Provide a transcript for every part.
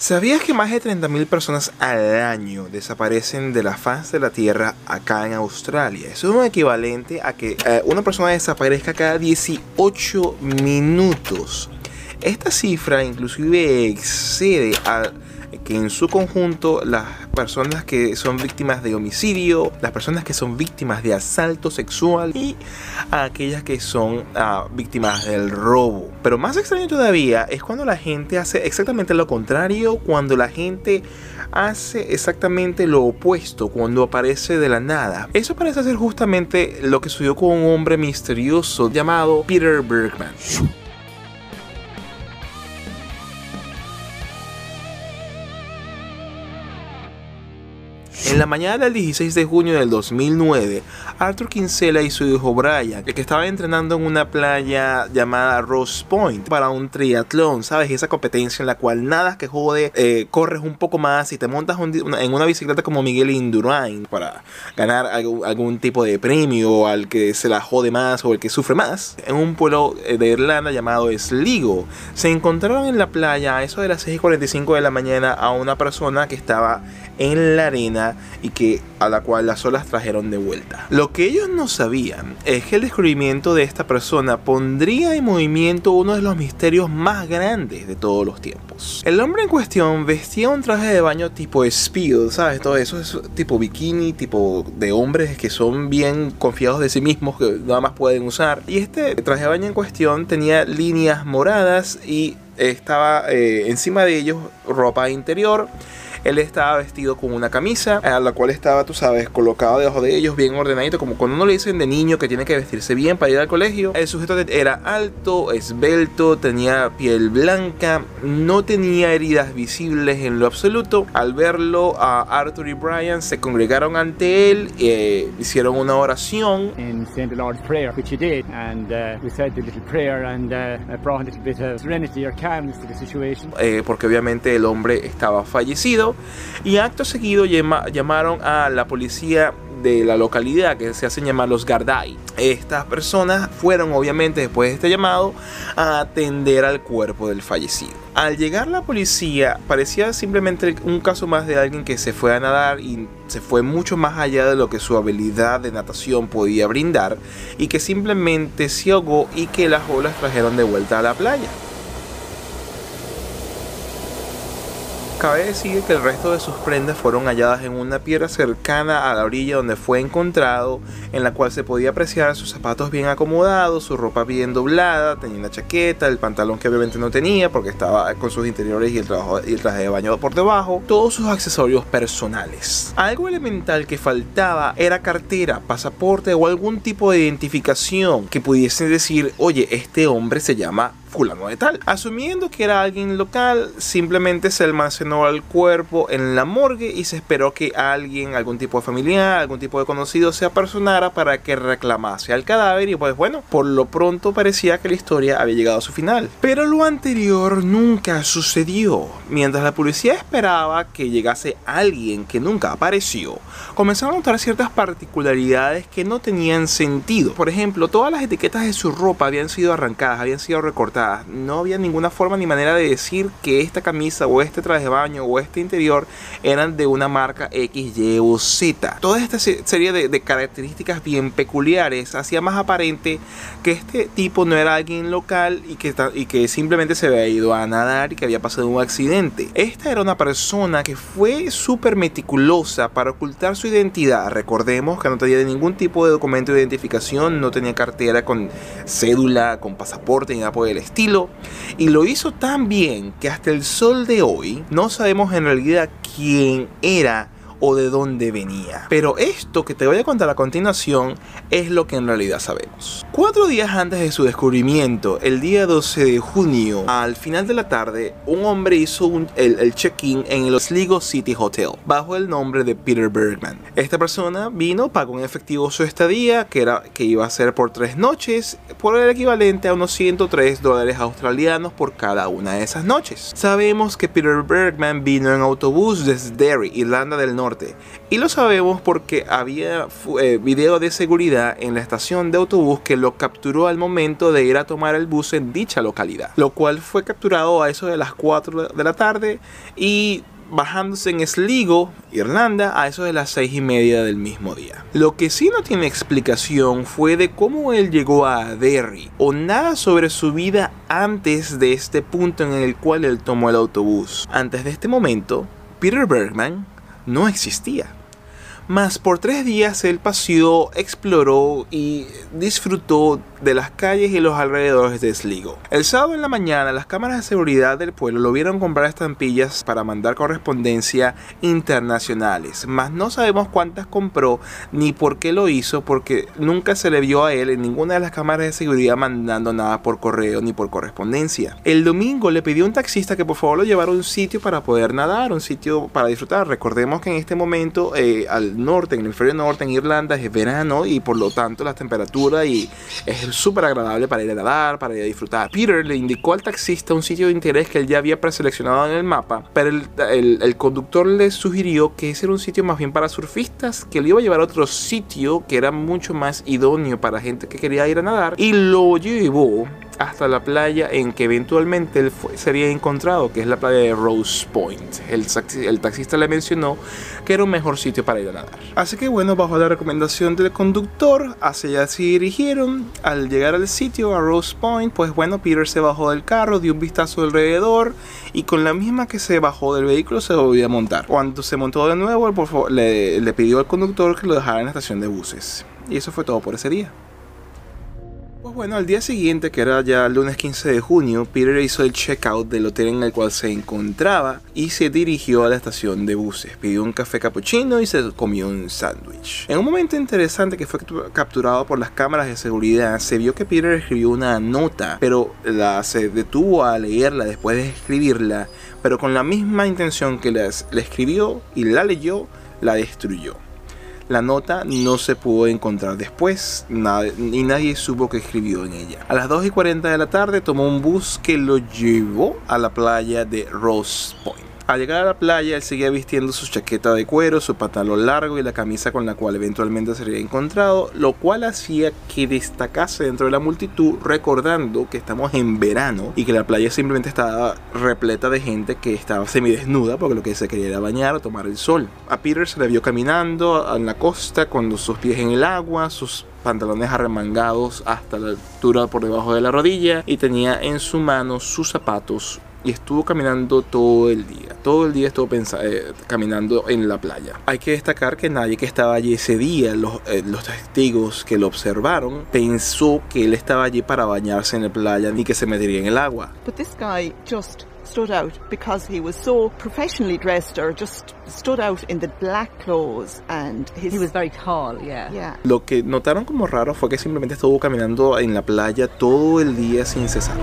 ¿Sabías que más de 30.000 personas al año desaparecen de la faz de la Tierra acá en Australia? Eso es un equivalente a que eh, una persona desaparezca cada 18 minutos. Esta cifra inclusive excede a que en su conjunto las personas que son víctimas de homicidio, las personas que son víctimas de asalto sexual y aquellas que son ah, víctimas del robo. Pero más extraño todavía es cuando la gente hace exactamente lo contrario, cuando la gente hace exactamente lo opuesto cuando aparece de la nada. Eso parece ser justamente lo que sucedió con un hombre misterioso llamado Peter Bergman. En la mañana del 16 de junio del 2009, Arthur Kinsella y su hijo Brian, que estaban entrenando en una playa llamada Rose Point para un triatlón, ¿sabes? Esa competencia en la cual nada que jode, eh, corres un poco más y te montas en una bicicleta como Miguel Indurain para ganar algún, tipo de premio al que se la jode más o el que sufre más. En un pueblo eh, de Irlanda llamado Sligo, se encontraron en la playa a eso de las 6:45 de la mañana a una persona que estaba en la arena y que a la cual las olas trajeron de vuelta. Lo que ellos no sabían es que el descubrimiento de esta persona pondría en movimiento uno de los misterios más grandes de todos los tiempos. El hombre en cuestión vestía un traje de baño tipo speed, ¿sabes? Todo eso es tipo bikini, tipo de hombres que son bien confiados de sí mismos, que nada más pueden usar. Y este traje de baño en cuestión tenía líneas moradas y estaba eh, encima de ellos ropa interior él estaba vestido con una camisa, a la cual estaba, tú sabes, colocado debajo de ellos, bien ordenadito, como cuando uno le dicen de niño que tiene que vestirse bien para ir al colegio. El sujeto era alto, esbelto, tenía piel blanca, no tenía heridas visibles en lo absoluto. Al verlo, a Arthur y Brian se congregaron ante él, e hicieron una oración. In. Lord's Prayer, which he did, and uh, we said the little prayer and uh, brought a little bit of serenity or calmness to the situation. Eh, porque obviamente el hombre estaba fallecido y acto seguido llamaron a la policía de la localidad que se hacen llamar los Gardai. Estas personas fueron obviamente después de este llamado a atender al cuerpo del fallecido. Al llegar la policía parecía simplemente un caso más de alguien que se fue a nadar y se fue mucho más allá de lo que su habilidad de natación podía brindar y que simplemente se ahogó y que las olas trajeron de vuelta a la playa. Cabe decir que el resto de sus prendas fueron halladas en una piedra cercana a la orilla donde fue encontrado, en la cual se podía apreciar sus zapatos bien acomodados, su ropa bien doblada, tenía una chaqueta, el pantalón que obviamente no tenía porque estaba con sus interiores y el, y el traje de baño por debajo, todos sus accesorios personales. Algo elemental que faltaba era cartera, pasaporte o algún tipo de identificación que pudiese decir, oye, este hombre se llama fulano de tal. Asumiendo que era alguien local, simplemente se almacenó al cuerpo en la morgue y se esperó que alguien, algún tipo de familiar, algún tipo de conocido se apersonara para que reclamase al cadáver y pues bueno, por lo pronto parecía que la historia había llegado a su final. Pero lo anterior nunca sucedió. Mientras la policía esperaba que llegase alguien que nunca apareció, comenzaron a notar ciertas particularidades que no tenían sentido. Por ejemplo, todas las etiquetas de su ropa habían sido arrancadas, habían sido recortadas no había ninguna forma ni manera de decir que esta camisa o este traje de baño o este interior eran de una marca X, Y o Z. Toda esta serie de, características bien peculiares hacía más aparente que este tipo no era alguien local y que, y que simplemente se había ido a nadar y que había pasado un accidente. Esta era una persona que fue súper meticulosa para ocultar su identidad. Recordemos que no tenía ningún tipo de documento de identificación, no tenía cartera con cédula, con pasaporte ni nada por el estilo estilo y lo hizo tan bien que hasta el sol de hoy no sabemos en realidad quién era o de dónde venía. Pero esto que te voy a contar a continuación es lo que en realidad sabemos. Cuatro días antes de su descubrimiento, el día 12 de junio, al final de la tarde, un hombre hizo el, check-in en el Sligo City Hotel bajo el nombre de Peter Bergman. Esta persona vino, pagó en efectivo su estadía, que, era, que iba a ser por tres noches, por el equivalente a unos 103 dólares australianos por cada una de esas noches. Sabemos que Peter Bergman vino en autobús desde Derry, Irlanda del Norte Y lo sabemos porque había eh, video de seguridad en la estación de autobús que lo capturó al momento de ir a tomar el bus en dicha localidad. Lo cual fue capturado a eso de las 4 de la tarde y bajándose en Sligo, Irlanda, a eso de las seis y media del mismo día. Lo que sí no tiene explicación fue de cómo él llegó a Derry, o nada sobre su vida antes de este punto en el cual él tomó el autobús. Antes de este momento, Peter Bergman no existía. Mas por tres días él paseó, exploró y disfrutó de las calles y los alrededores de Sligo. El sábado en la mañana, las cámaras de seguridad del pueblo lo vieron comprar estampillas para mandar correspondencia internacionales, mas no sabemos cuántas compró ni por qué lo hizo, porque nunca se le vio a él en ninguna de las cámaras de seguridad mandando nada por correo ni por correspondencia. El domingo le pidió a un taxista que por favor lo llevara a un sitio para poder nadar, un sitio para disfrutar. Recordemos que en este momento eh, al norte, en el hemisferio norte, en Irlanda, es verano y por lo tanto la temperatura y es súper agradable para ir a nadar, para ir a disfrutar. Peter le indicó al taxista un sitio de interés que él ya había preseleccionado en el mapa, pero el, conductor le sugirió que ese era un sitio más bien para surfistas, que le iba a llevar a otro sitio que era mucho más idóneo para gente que quería ir a nadar y lo llevó hasta la playa en que eventualmente él sería encontrado, que es la playa de Rose Point. El, el, taxista le mencionó que era un mejor sitio para ir a nadar. Así que bueno, bajo la recomendación del conductor, hacia allá se dirigieron. Al llegar al sitio, a Rose Point, pues bueno, Peter se bajó del carro, dio un vistazo alrededor y con la misma que se bajó del vehículo se volvió a montar. Cuando se montó de nuevo, por favor, le, le pidió al conductor que lo dejara en la estación de buses. Y eso fue todo por ese día. Pues bueno, al día siguiente, que era ya lunes 15 de junio, Peter hizo el checkout del hotel en el cual se encontraba y se dirigió a la estación de buses. Pidió un café cappuccino y se comió un sándwich. En un momento interesante que fue capturado por las cámaras de seguridad, se vio que Peter escribió una nota, pero la, se detuvo a leerla después de escribirla, pero con la misma intención que la escribió y la leyó, la destruyó. La nota no se pudo encontrar después nada, y nadie supo que escribió en ella. A las 2 y 40 de la tarde tomó un bus que lo llevó a la playa de Rose Point. Al llegar a la playa, él seguía vistiendo su chaqueta de cuero, su pantalón largo y la camisa con la cual eventualmente sería encontrado, lo cual hacía que destacase dentro de la multitud, recordando que estamos en verano y que la playa simplemente estaba repleta de gente que estaba semidesnuda porque lo que se quería era bañar o tomar el sol. A Peter se le vio caminando en la costa con sus pies en el agua, sus pantalones arremangados hasta la altura por debajo de la rodilla y tenía en su mano sus zapatos y estuvo caminando todo el día. Todo el día estuvo eh, caminando en la playa. Hay que destacar que nadie que estaba allí ese día, los, eh, los, testigos que lo observaron, pensó que él estaba allí para bañarse en la playa ni que se metería en el agua. But this guy just stood out because he was so professionally dressed or just stood out in the black clothes and his... he was very tall yeah. yeah lo que notaron como raro fue que simplemente estuvo caminando en la playa todo el día sin cesar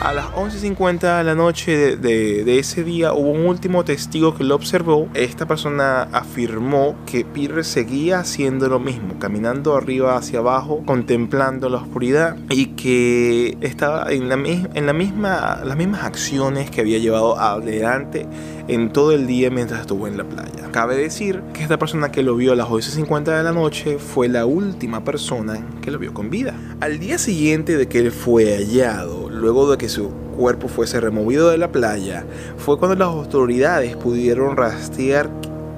A las 11.50 de la noche de, ese día hubo un último testigo que lo observó. Esta persona afirmó que Peter seguía haciendo lo mismo, caminando arriba hacia abajo, contemplando la oscuridad y que estaba en, la, en la misma, las mismas acciones que había llevado adelante en todo el día mientras estuvo en la playa. Cabe decir que esta persona que lo vio a las 11.50 de la noche fue la última persona que lo vio con vida. Al día siguiente de que él fue hallado, luego de que su cuerpo fuese removido de la playa, fue cuando las autoridades pudieron rastrear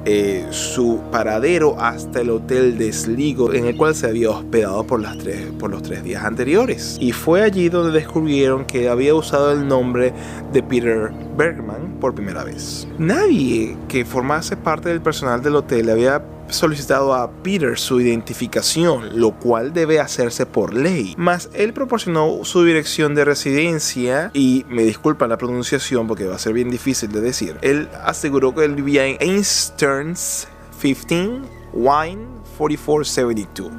eh, su paradero hasta el hotel de Sligo en el cual se había hospedado por, los tres días anteriores. Y fue allí donde descubrieron que había usado el nombre de Peter Bergman por primera vez. Nadie que formase parte del personal del hotel había solicitado a Peter su identificación, lo cual debe hacerse por ley. Mas él proporcionó su dirección de residencia y me disculpan la pronunciación porque va a ser bien difícil de decir. Él aseguró que él vivía en Einsteins 15 Wine 4472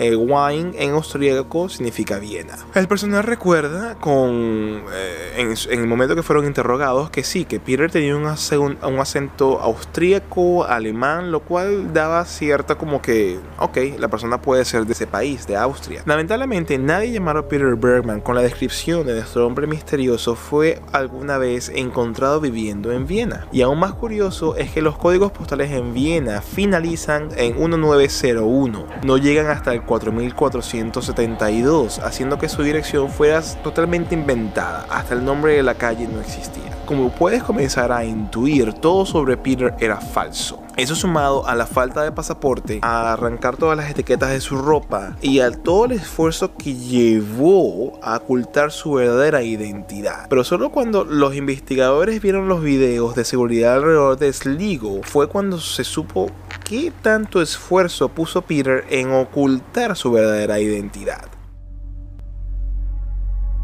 Eh, Wine en austríaco significa Viena. El personal recuerda con eh, en, en, el momento que fueron interrogados que sí, que Peter tenía un, un acento austríaco, alemán, lo cual daba cierta como que, ok, la persona puede ser de ese país, de Austria. Lamentablemente nadie llamado Peter Bergman con la descripción de nuestro hombre misterioso fue alguna vez encontrado viviendo en Viena. Y aún más curioso es que los códigos postales en Viena finalizan en 1901, no llegan hasta el 4472, haciendo que su dirección fuera totalmente inventada, hasta el nombre de la calle no existía. Como puedes comenzar a intuir, todo sobre Peter era falso. Eso sumado a la falta de pasaporte, a arrancar todas las etiquetas de su ropa y a todo el esfuerzo que llevó a ocultar su verdadera identidad. Pero solo cuando los investigadores vieron los videos de seguridad alrededor de Sligo fue cuando se supo qué tanto esfuerzo puso Peter en ocultar su verdadera identidad.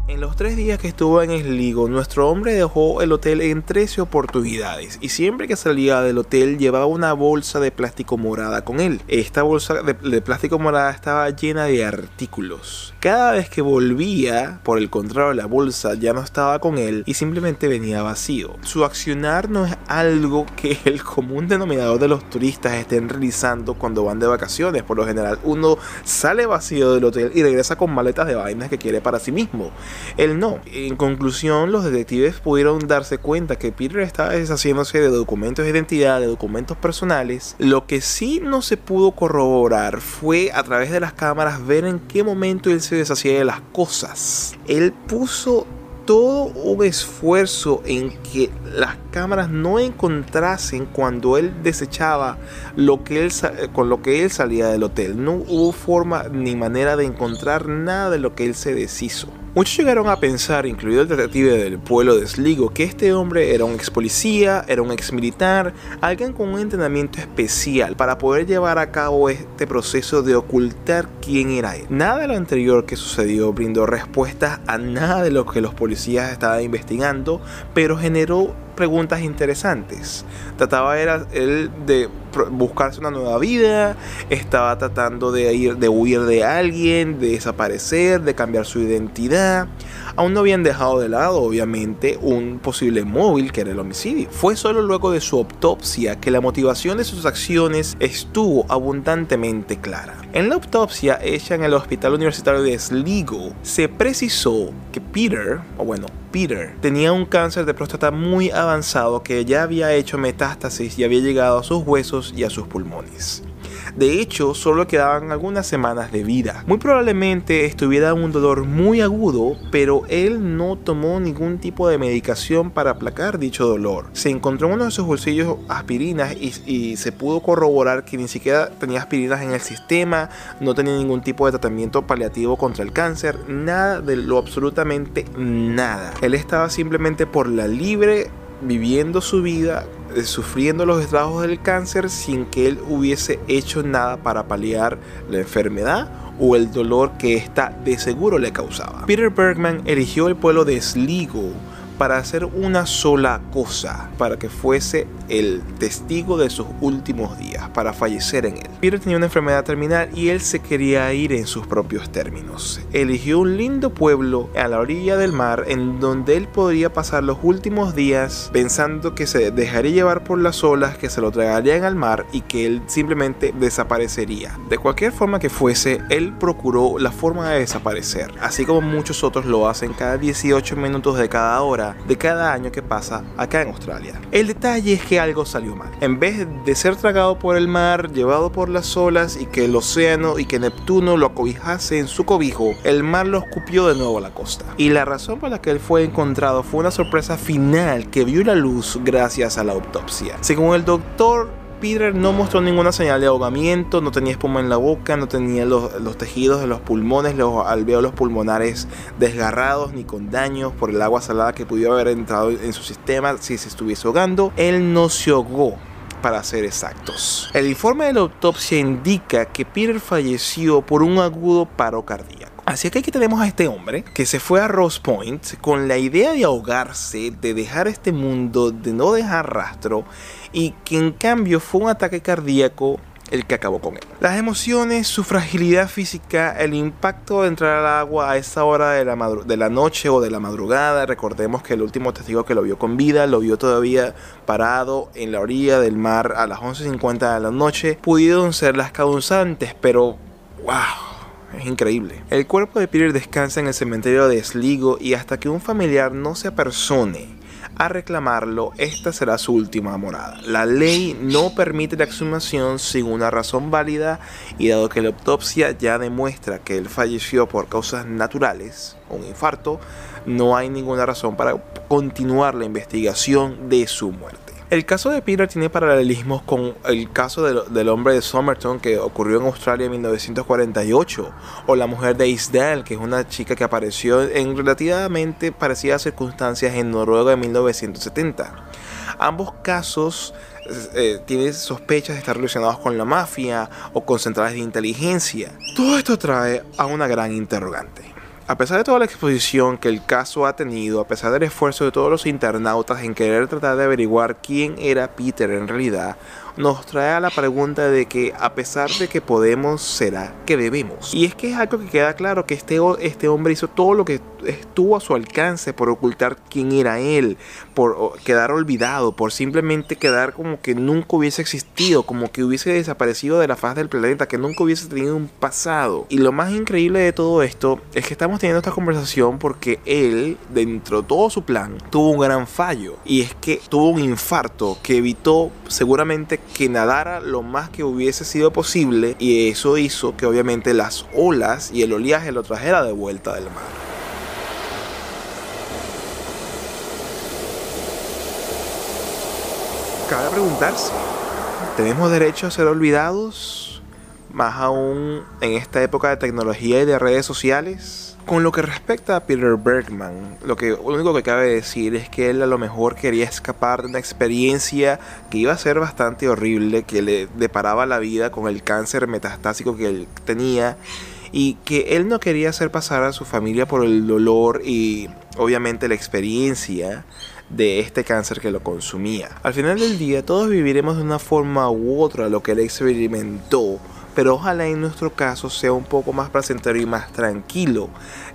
En los tres días que estuvo en Sligo, nuestro hombre dejó el hotel en 13 oportunidades y siempre que salía del hotel llevaba una bolsa de plástico morada con él. Esta bolsa de, de plástico morada estaba llena de artículos. Cada vez que volvía, por el contrario, la bolsa ya no estaba con él y simplemente venía vacío. Su accionar no es algo que el común denominador de los turistas estén realizando cuando van de vacaciones. Por lo general, uno sale vacío del hotel y regresa con maletas de vainas que quiere para sí mismo. Él no. En conclusión, los detectives pudieron darse cuenta que Peter estaba deshaciéndose de documentos de identidad, de documentos personales. Lo que sí no se pudo corroborar fue a través de las cámaras ver en qué momento él se deshacía de las cosas. Él puso todo un esfuerzo en que las cámaras no encontrasen cuando él desechaba lo que él con lo que él salía del hotel. No hubo forma ni manera de encontrar nada de lo que él se deshizo. Muchos llegaron a pensar, incluido el detective del pueblo de Sligo, que este hombre era un ex policía, era un ex militar, alguien con un entrenamiento especial para poder llevar a cabo este proceso de ocultar quién era él. Nada de lo anterior que sucedió brindó respuestas a nada de lo que los policías estaban investigando, pero generó preguntas interesantes. Trataba era él de buscarse una nueva vida, estaba tratando de ir de huir de alguien, de desaparecer, de cambiar su identidad. Aún no habían dejado de lado, obviamente, un posible móvil que era el homicidio. Fue solo luego de su autopsia que la motivación de sus acciones estuvo abundantemente clara. En la autopsia hecha en el Hospital Universitario de Sligo, se precisó que Peter, o bueno, Peter, tenía un cáncer de próstata muy avanzado que ya había hecho metástasis y había llegado a sus huesos y a sus pulmones. De hecho, solo quedaban algunas semanas de vida. Muy probablemente estuviera un dolor muy agudo, pero él no tomó ningún tipo de medicación para aplacar dicho dolor. Se encontró en uno de sus bolsillos aspirinas y, y se pudo corroborar que ni siquiera tenía aspirinas en el sistema, no tenía ningún tipo de tratamiento paliativo contra el cáncer, nada de lo absolutamente nada. Él estaba simplemente por la libre viviendo su vida, eh, sufriendo los estragos del cáncer sin que él hubiese hecho nada para paliar la enfermedad o el dolor que ésta de seguro le causaba. Peter Bergman eligió el pueblo de Sligo para hacer una sola cosa, para que fuese el testigo de sus últimos días, para fallecer en él. Peter tenía una enfermedad terminal y él se quería ir en sus propios términos. Eligió un lindo pueblo a la orilla del mar en donde él podría pasar los últimos días pensando que se dejaría llevar por las olas, que se lo tragarían al mar y que él simplemente desaparecería. De cualquier forma que fuese, él procuró la forma de desaparecer, así como muchos otros lo hacen cada 18 minutos de cada hora de cada año que pasa acá en Australia. El detalle es que algo salió mal. En vez de ser tragado por el mar, llevado por las olas y que el océano y que Neptuno lo acobijase en su cobijo, el mar lo escupió de nuevo a la costa. Y la razón por la que él fue encontrado fue una sorpresa final que vio la luz gracias a la autopsia. Según el doctor Peter no mostró ninguna señal de ahogamiento, no tenía espuma en la boca, no tenía los, tejidos de los pulmones, los alveolos pulmonares desgarrados ni con daños por el agua salada que pudiera haber entrado en su sistema si se estuviese ahogando. Él no se ahogó para ser exactos. El informe de la autopsia indica que Peter falleció por un agudo paro cardíaco. Así que aquí tenemos a este hombre que se fue a Rose Point con la idea de ahogarse, de dejar este mundo, de no dejar rastro y que en cambio fue un ataque cardíaco el que acabó con él. Las emociones, su fragilidad física, el impacto de entrar al agua a esa hora de la, de la noche o de la madrugada. Recordemos que el último testigo que lo vio con vida lo vio todavía parado en la orilla del mar a las 11.50 de la noche. Pudieron ser las causantes, pero wow. Es increíble. El cuerpo de Peter descansa en el cementerio de Sligo y hasta que un familiar no se apersone a reclamarlo, esta será su última morada. La ley no permite la exhumación sin una razón válida y dado que la autopsia ya demuestra que él falleció por causas naturales, un infarto, no hay ninguna razón para continuar la investigación de su muerte. El caso de Peter tiene paralelismos con el caso del, hombre de Somerton que ocurrió en Australia en 1948, o la mujer de Isdale, que es una chica que apareció en relativamente parecidas circunstancias en Noruega en 1970. Ambos casos eh, tienen sospechas de estar relacionados con la mafia o con centrales de inteligencia. Todo esto trae a una gran interrogante. A pesar de toda la exposición que el caso ha tenido, a pesar del esfuerzo de todos los internautas en querer tratar de averiguar quién era Peter en realidad, nos trae a la pregunta de que a pesar de que podemos, será que debemos. Y es que es algo que queda claro que este, este hombre hizo todo lo que estuvo a su alcance por ocultar quién era él, por quedar olvidado, por simplemente quedar como que nunca hubiese existido, como que hubiese desaparecido de la faz del planeta, que nunca hubiese tenido un pasado. Y lo más increíble de todo esto es que estamos teniendo esta conversación porque él, dentro de todo su plan, tuvo un gran fallo. Y es que tuvo un infarto que evitó seguramente que nadara lo más que hubiese sido posible y eso hizo que obviamente las olas y el oleaje lo trajera de vuelta del mar. Cabe preguntarse, ¿tenemos derecho a ser olvidados? Más aún en esta época de tecnología y de redes sociales. Con lo que respecta a Peter Bergman, lo, que, único que cabe decir es que él a lo mejor quería escapar de una experiencia que iba a ser bastante horrible, que le deparaba la vida con el cáncer metastásico que él tenía y que él no quería hacer pasar a su familia por el dolor y obviamente la experiencia de este cáncer que lo consumía. Al final del día todos viviremos de una forma u otra lo que él experimentó pero ojalá en nuestro caso sea un poco más placentero y más tranquilo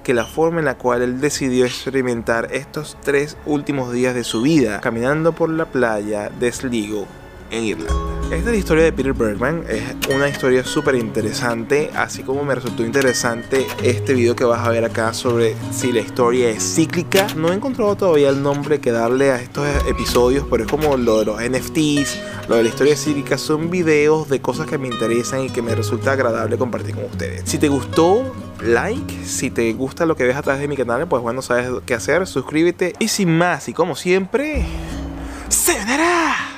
que la forma en la cual él decidió experimentar estos tres últimos días de su vida caminando por la playa de Sligo en Irlanda. Esta es la historia de Peter Bergman, es una historia súper interesante, así como me resultó interesante este video que vas a ver acá sobre si la historia es cíclica. No he encontrado todavía el nombre que darle a estos episodios, pero es como lo de los NFTs, lo de la historia cíclica, son videos de cosas que me interesan y que me resulta agradable compartir con ustedes. Si te gustó, like, si te gusta lo que ves a través de mi canal, pues bueno, sabes qué hacer, suscríbete y sin más, y como siempre, ¡Sayonara!